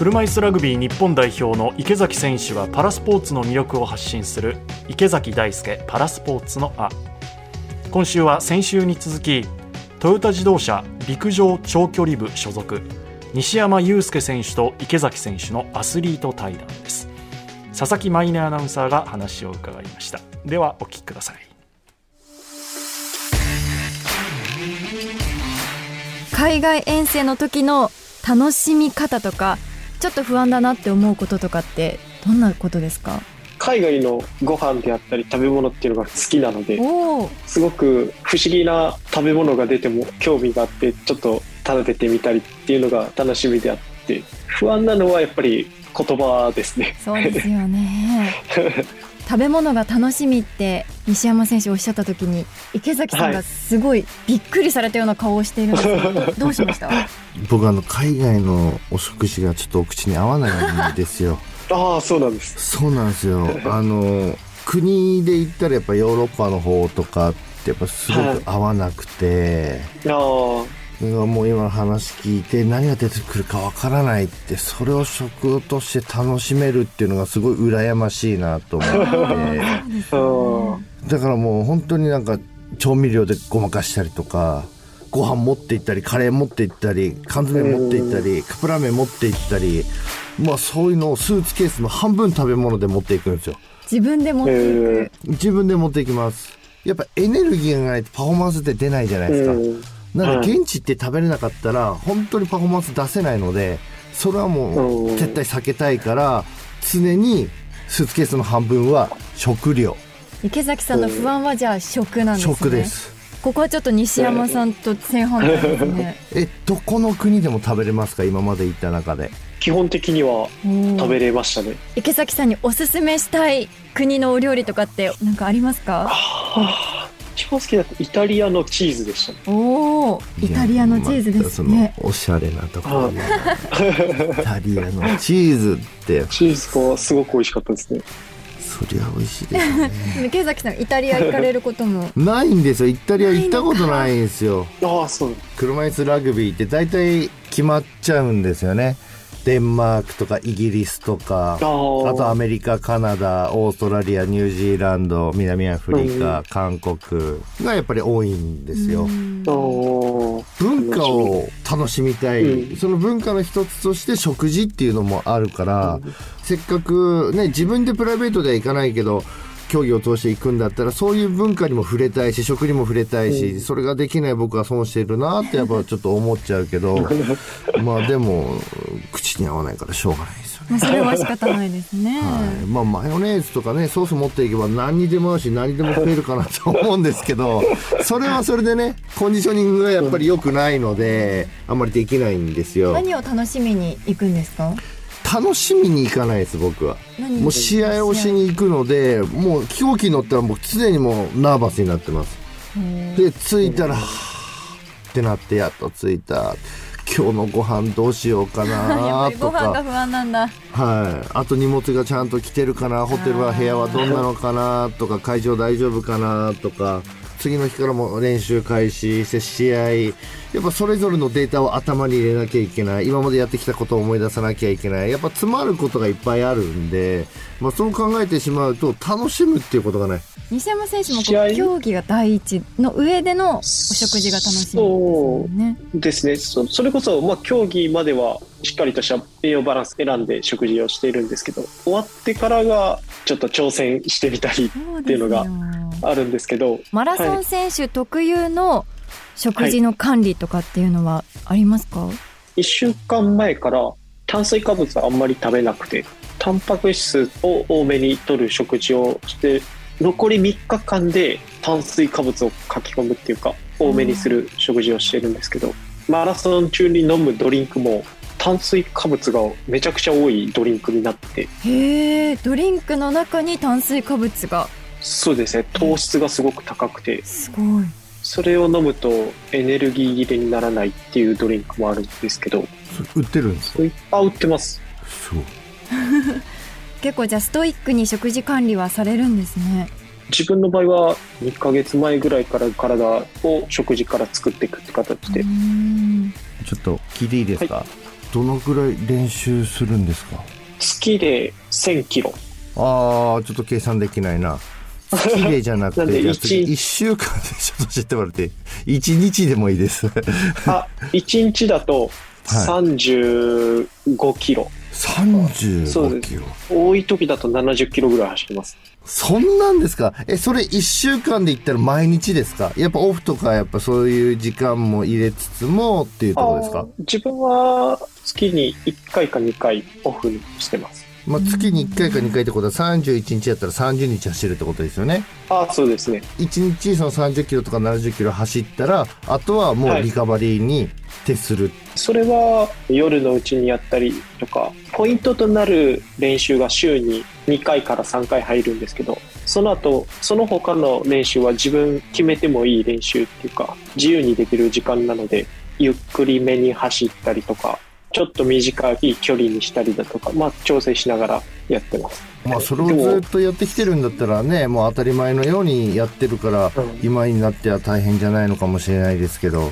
車椅子ラグビー日本代表の池崎選手がパラスポーツの魅力を発信する池崎大輔パラスポーツのあ。今週は先週に続きトヨタ自動車陸上長距離部所属西山雄介選手と池崎選手のアスリート対談です。佐々木舞音アナウンサーが話を伺いました。ではお聞きください。海外遠征の時の楽しみ方とかちょっと不安だなって思うこととかってどんなことですか？海外のご飯であったり食べ物っていうのが好きなのですごく不思議な食べ物が出ても興味があってちょっと食べてみたりっていうのが楽しみであって不安なのはやっぱり言葉ですね。そうですよね 食べ物が楽しみって西山選手おっしゃった時に池崎さんがすごいびっくりされたような顔をしているんですけど、はい、どうしました？僕あの海外のお食事がちょっとお口に合わないんですよ。ああそうなんです。そうなんですよ。あの国で言ったらやっぱヨーロッパの方とかってやっぱすごく合わなくて、はい、ああもう今の話聞いて何が出てくるかわからないってそれを食として楽しめるっていうのがすごい羨ましいなと思ってだからもう本当になん。か調味料でごまかしたりとかご飯持って行ったりカレー持って行ったり缶詰持って行ったりカップラーメン持って行ったりまあそういうのをスーツケースの半分食べ物で持っていくん。ですよ自分で持っていく自分で持っていきますやっぱエネルギーがないとパフォーマンスって出ないじゃないですかなんで現地って食べれなかったら本当にパフォーマンス出せないのでそれはもう絶対避けたいから常にスーツケースの半分は食料。池崎さんの不安はじゃあ食なんですね。食です。ここはちょっと西山さんと正反対ですね。えどこの国でも食べれますか？今まで行った中で。基本的には食べれましたね。池崎さんにおすすめしたい国のお料理とかって何かありますか？一番好きだったイタリアのチーズでした、ね、おおイタリアのチーズですね、まおしゃれなところ、ね、イタリアのチーズって。チーズがすごく美味しかったですね。そりゃ美味しいですね。池崎さんイタリア行かれることも。ないんですよ。イタリア行ったことないんですよ。ああそう。車椅子ラグビーって大体決まっちゃうんですよねデンマークとかイギリスとかあとアメリカカナダオーストラリアニュージーランド南アフリカ、うん、韓国がやっぱり多いんですよ。文化を楽しみたい、うん、その文化の一つとして食事っていうのもあるから、うん、せっかくね自分でプライベートでは行かないけど競技を通していくんだったらそういう文化にも触れたいし食にも触れたいし、うん、それができない僕は損してるなって やっぱちょっと思っちゃうけど まあでも口に合わないからしょうがないですよね。それは仕方ないですね。はい、まあマヨネーズとかねソース持っていけば何にでも合うし何にでも食えるかなと思うんですけどそれはそれでねコンディショニングがやっぱり良くないのであんまりできないんですよ。何を楽しみに行くんですか？楽しみに行かないです僕は。もう試合をしに行くのでもう飛行機乗ったらもう常にもうナーバスになってます。で着いたらってなってやっと着いた。今日のご飯どうしようかなとか。ご飯が不安なんだ。はい。あと荷物がちゃんと来てるかなホテルは部屋はどんなのかなとか会場大丈夫かなとか次の日からも練習開始して試合やっぱそれぞれのデータを頭に入れなきゃいけない。今までやってきたことを思い出さなきゃいけない。やっぱ詰まることがいっぱいあるんで、まあ、そう考えてしまうと楽しむっていうことがない。西山選手も競技が第一の上でのお食事が楽しみですね。ですね。それこそ、まあ、競技まではしっかりとした栄養バランス選んで食事をしているんですけど終わってからがちょっと挑戦してみたりっていうのがあるんですけどマラソン選手特有の食事の管理とかっていうのはありますか、はい、1週間前から炭水化物はあんまり食べなくてタンパク質を多めに摂る食事をして残り3日間で炭水化物を書き込むっていうか多めにする食事をしてるんですけどマラソン中に飲むドリンクも炭水化物がめちゃくちゃ多いドリンクになってへえドリンクの中に炭水化物がそうですね。糖質がすごく高くて。すごい。それを飲むとエネルギー切れにならないっていうドリンクもあるんですけど。売ってるんですか？あ売ってます。そう 結構じゃあストイックに食事管理はされるんですね。自分の場合は2か月前ぐらいから体を食事から作っていくって形で。ちょっと聞いていいですか、はい。どのぐらい練習するんですか？月で1000キロ。ああ、ちょっと計算できないな。月でじゃなくて、一1週間でちょっと知ってもらって、1日でもいいです。あ、1日だと35キロ。そう35ですキロ。多い時だと70キロぐらい走ってます。そんなんですか？え、それ1週間で言ったら毎日ですか？やっぱオフとかやっぱそういう時間も入れつつもっていうところですか？自分は月に1回か2回オフにしてます。まあ、月に1回か2回ってことは31日やったら30日走るってことですよね。ああ、そうですね。1日その30キロとか70キロ走ったら、あとはもうリカバリーに徹する。それは夜のうちにやったりとか、ポイントとなる練習が週に2回から3回入るんですけど、その後、その他の練習は自分決めてもいい練習っていうか、自由にできる時間なので、ゆっくりめに走ったりとか、ちょっと短い距離にしたりだとか、まあ調整しながらやってます。まあそれをずっとやってきてるんだったらね、もう当たり前のようにやってるから、うん今になっては大変じゃないのかもしれないですけど。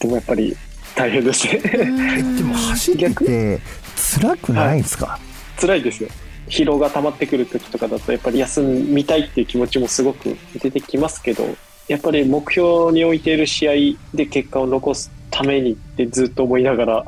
でもやっぱり大変ですね。え、でも走ってて辛くないんですか、辛いですよ疲労が溜まってくる時とかだとやっぱり休みたいっていう気持ちもすごく出てきますけどやっぱり目標に置いている試合で結果を残すためにってずっと思いながら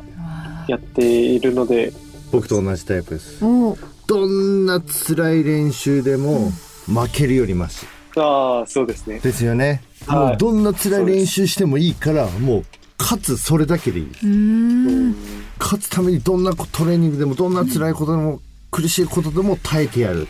やっているので。僕と同じタイプです。おーどんな辛い練習でも負けるよりマシ。ああそうですね。ですよね。はい。もうどんな辛い練習してもいいから、もう勝つそれだけでいい。うーん。勝つためにどんなトレーニングでもどんな辛いことでも苦しいことでも耐えてやる、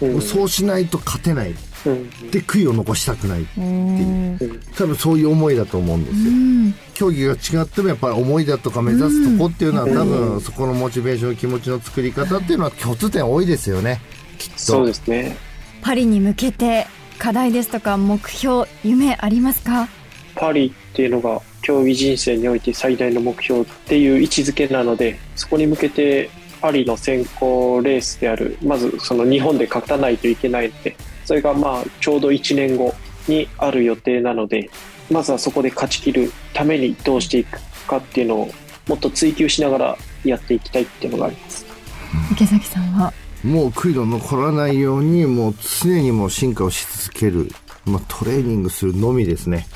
うん。そうしないと勝てない。うん。で悔いを残したくないおー多分そういう思いだと思うんですうよ、ん競技が違ってもやっぱり思いだとか目指すとこっていうのは多分そこのモチベーション気持ちの作り方っていうのは共通点多いですよねきっと。そうですね。パリに向けて課題ですとか目標夢ありますか？パリっていうのが競技人生において最大の目標っていう位置づけなのでそこに向けてパリの選考レースであるまずその日本で勝たないといけないのでそれがまあちょうど1年後にある予定なのでまずはそこで勝ち切るためにどうしていくかっていうのをもっと追求しながらやっていきたいっていうのがあります。池崎さんは？もう悔いの残らないようにもう常にもう進化をし続ける、まあ、トレーニングするのみですね。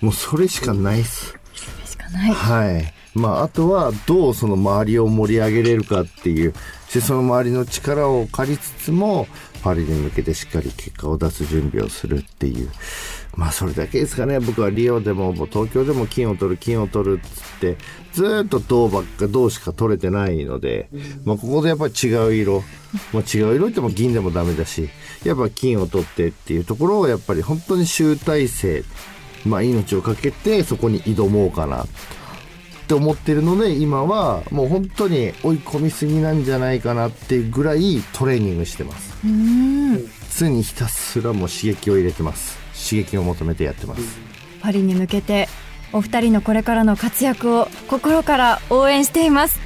もうそれしかないっす。それしかない。はい。まあ、あとは、どうその周りを盛り上げれるかっていう、そしてその周りの力を借りつつも、パリに向けてしっかり結果を出す準備をするっていう。まあ、それだけですかね。僕はリオでも、もう東京でも金を取る、金を取るっつって、ずっと銅ばっか、銅しか取れてないので、まあ、ここでやっぱり違う色、まあ、違う色っても銀でもダメだし、やっぱ金を取ってっていうところを、やっぱり本当に集大成、まあ、命をかけてそこに挑もうかなって思ってるので今はもう本当に追い込みすぎなんじゃないかなっていうぐらいトレーニングしてますうーん。常にひたすらもう刺激を入れてます。刺激を求めてやってます。パリに向けてお二人のこれからの活躍を心から応援しています。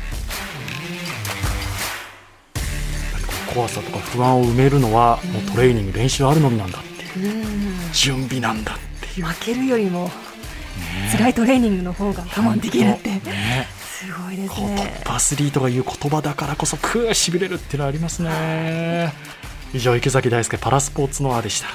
怖さとか不安を埋めるのはもうトレーニング練習あるのみなんだっていう。準備なんだっていう。負けるよりも辛いトレーニングの方が我慢できるって。ねすごいですこうトね。ップアスリートが言う言葉だからこそくーしびれるっていうのはありますね。以上池崎大輔パラスポーツのアでした